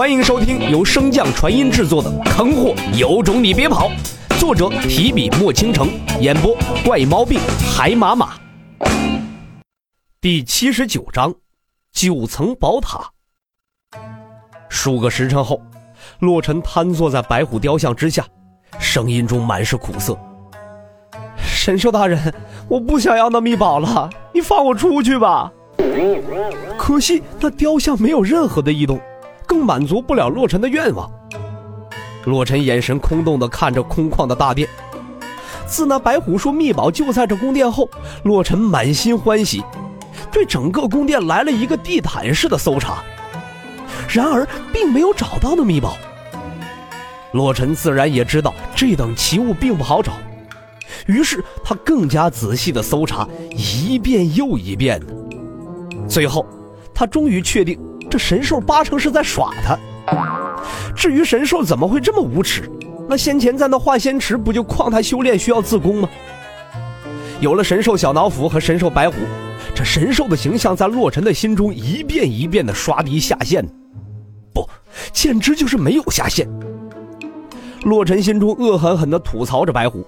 欢迎收听由升降传音制作的《坑货有种你别跑》，作者提笔墨倾城，演播怪毛病海马马。第七十九章，九层宝塔。数个时辰后，洛尘瘫坐在白虎雕像之下，声音中满是苦涩：“神兽大人，我不想要那秘宝了，你放我出去吧。”可惜那雕像没有任何的异动。更满足不了洛尘的愿望。洛尘眼神空洞地看着空旷的大殿。自那白虎说秘宝就在这宫殿后，洛尘满心欢喜，对整个宫殿来了一个地毯式的搜查。然而，并没有找到那秘宝。洛尘自然也知道这等奇物并不好找，于是他更加仔细地搜查，一遍又一遍的。最后，他终于确定。这神兽八成是在耍他。至于神兽怎么会这么无耻，那先前在那化仙池不就诓他修炼需要自宫吗？有了神兽小脑斧和神兽白虎，这神兽的形象在洛尘的心中一遍一遍的刷低下线，不，简直就是没有下线。洛尘心中恶狠狠地吐槽着白虎，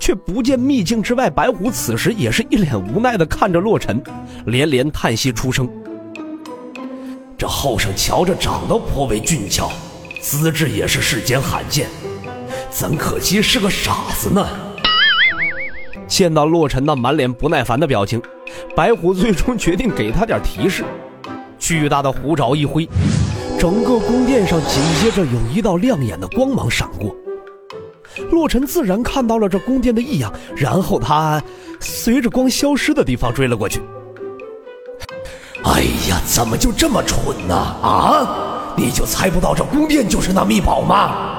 却不见秘境之外，白虎此时也是一脸无奈地看着洛尘，连连叹息出声。这后生瞧着长得颇为俊俏，资质也是世间罕见，怎可惜是个傻子呢？见到洛尘那满脸不耐烦的表情，白虎最终决定给他点提示。巨大的虎爪一挥，整个宫殿上紧接着有一道亮眼的光芒闪过。洛尘自然看到了这宫殿的异样，然后他随着光消失的地方追了过去。哎呀，怎么就这么蠢呢？啊，你就猜不到这宫殿就是那秘宝吗？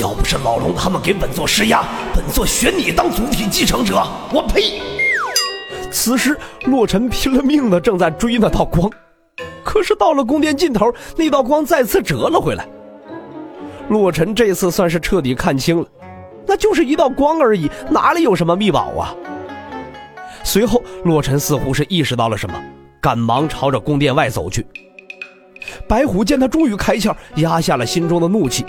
要不是老龙他们给本座施压，本座选你当祖体继承者，我呸！此时，洛尘拼了命的正在追那道光，可是到了宫殿尽头，那道光再次折了回来。洛尘这次算是彻底看清了，那就是一道光而已，哪里有什么秘宝啊？随后，洛尘似乎是意识到了什么。赶忙朝着宫殿外走去。白虎见他终于开窍，压下了心中的怒气，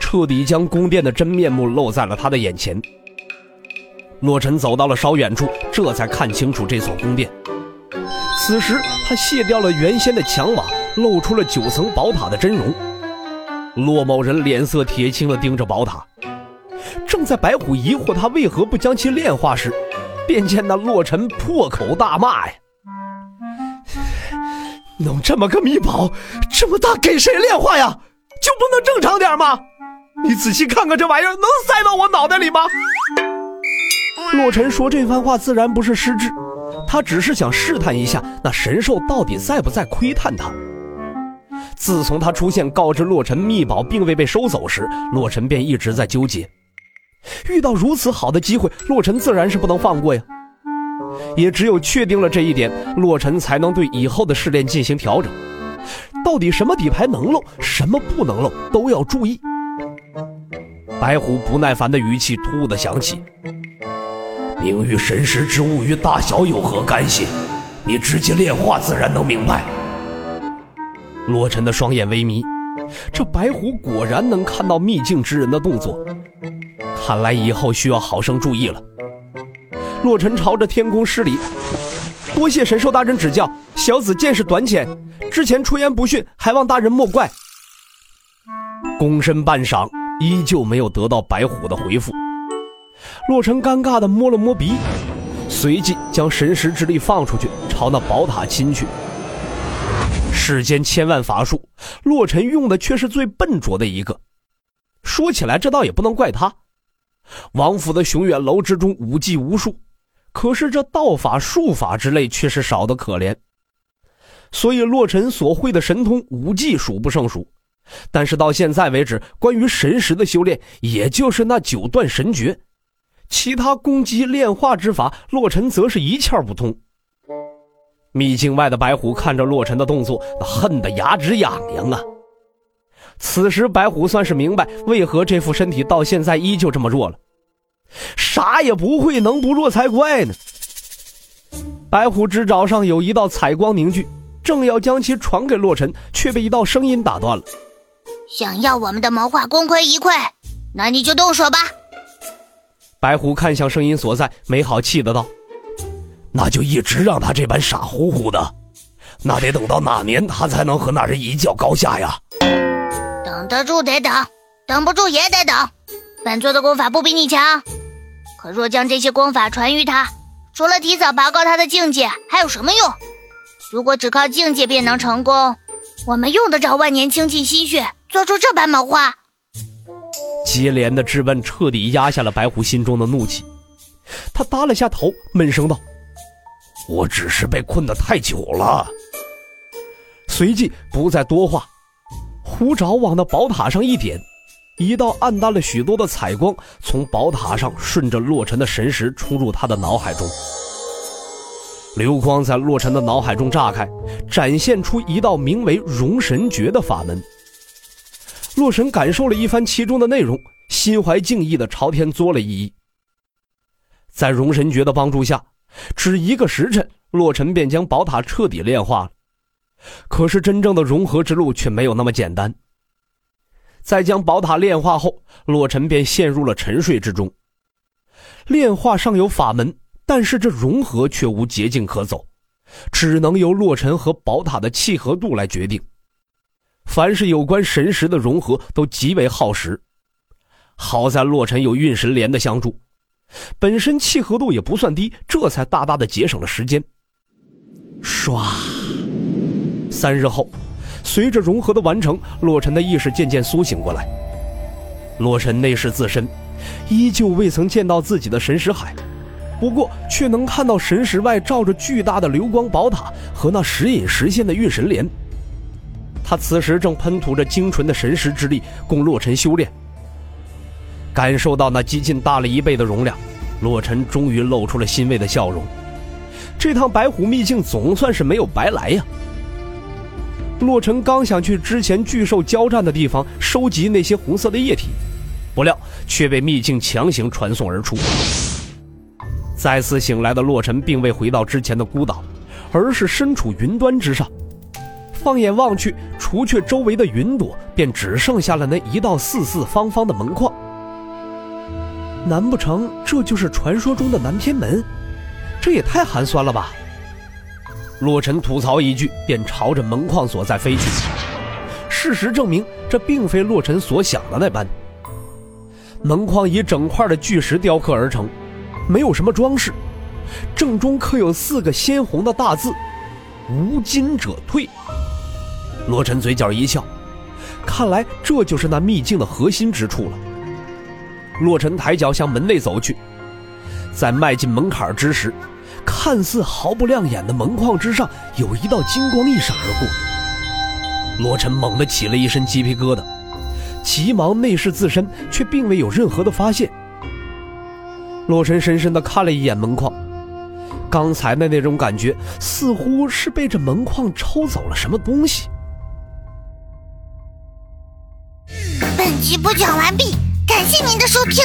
彻底将宫殿的真面目露在了他的眼前。洛尘走到了稍远处，这才看清楚这所宫殿。此时他卸掉了原先的墙瓦，露出了九层宝塔的真容。骆某人脸色铁青地盯着宝塔。正在白虎疑惑他为何不将其炼化时，便见那洛尘破口大骂呀！弄这么个秘宝，这么大，给谁炼化呀？就不能正常点吗？你仔细看看这玩意儿，能塞到我脑袋里吗？洛尘说这番话自然不是失智，他只是想试探一下那神兽到底在不在窥探他。自从他出现告知洛尘秘宝并未被收走时，洛尘便一直在纠结。遇到如此好的机会，洛尘自然是不能放过呀。也只有确定了这一点，洛尘才能对以后的试炼进行调整。到底什么底牌能漏，什么不能漏，都要注意。白虎不耐烦的语气突兀的响起：“名誉神识之物与大小有何干系？你直接炼化自然能明白。”洛尘的双眼微眯，这白虎果然能看到秘境之人的动作，看来以后需要好生注意了。洛尘朝着天空施礼，多谢神兽大人指教，小子见识短浅，之前出言不逊，还望大人莫怪。躬身半晌，依旧没有得到白虎的回复。洛尘尴尬地摸了摸鼻，随即将神识之力放出去，朝那宝塔亲去。世间千万法术，洛尘用的却是最笨拙的一个。说起来，这倒也不能怪他。王府的雄远楼之中，武技无数。可是这道法术法之类却是少得可怜，所以洛尘所会的神通武技数不胜数，但是到现在为止，关于神识的修炼，也就是那九段神诀，其他攻击炼化之法，洛尘则是一窍不通。秘境外的白虎看着洛尘的动作，恨得牙直痒痒啊！此时白虎算是明白，为何这副身体到现在依旧这么弱了。啥也不会，能不弱才怪呢。白虎之爪上有一道彩光凝聚，正要将其传给洛尘，却被一道声音打断了。想要我们的谋划功亏一篑，那你就动手吧。白虎看向声音所在，没好气的道：“那就一直让他这般傻乎乎的，那得等到哪年他才能和那人一较高下呀？等得住得等，等不住也得等。本座的功法不比你强，可若将这些功法传于他，除了提早拔高他的境界，还有什么用？如果只靠境界便能成功，我们用得着万年倾尽心血？”做出这般谋划，接连的质问彻底压下了白虎心中的怒气。他耷了下头，闷声道：“我只是被困得太久了。”随即不再多话，虎爪往那宝塔上一点，一道暗淡了许多的彩光从宝塔上顺着洛尘的神识冲入他的脑海中。流光在洛尘的脑海中炸开，展现出一道名为“容神诀”的法门。洛神感受了一番其中的内容，心怀敬意的朝天作了一揖。在容神诀的帮助下，只一个时辰，洛尘便将宝塔彻底炼化了。可是真正的融合之路却没有那么简单。在将宝塔炼化后，洛尘便陷入了沉睡之中。炼化尚有法门，但是这融合却无捷径可走，只能由洛尘和宝塔的契合度来决定。凡是有关神识的融合都极为耗时，好在洛尘有运神莲的相助，本身契合度也不算低，这才大大的节省了时间。唰，三日后，随着融合的完成，洛尘的意识渐渐苏醒过来。洛尘内视自身，依旧未曾见到自己的神识海，不过却能看到神识外罩着巨大的流光宝塔和那时隐时现的运神莲。他此时正喷吐着精纯的神识之力，供洛尘修炼。感受到那几近大了一倍的容量，洛尘终于露出了欣慰的笑容。这趟白虎秘境总算是没有白来呀！洛尘刚想去之前巨兽交战的地方收集那些红色的液体，不料却被秘境强行传送而出。再次醒来的洛尘并未回到之前的孤岛，而是身处云端之上。放眼望去，除却周围的云朵，便只剩下了那一道四四方方的门框。难不成这就是传说中的南天门？这也太寒酸了吧！洛尘吐槽一句，便朝着门框所在飞去。事实证明，这并非洛尘所想的那般。门框以整块的巨石雕刻而成，没有什么装饰，正中刻有四个鲜红的大字：“无金者退。”洛尘嘴角一笑，看来这就是那秘境的核心之处了。洛尘抬脚向门内走去，在迈进门槛之时，看似毫不亮眼的门框之上有一道金光一闪而过。罗晨猛地起了一身鸡皮疙瘩，急忙内视自身，却并未有任何的发现。洛尘深深地看了一眼门框，刚才的那种感觉，似乎是被这门框抽走了什么东西。本集播讲完毕，感谢您的收听。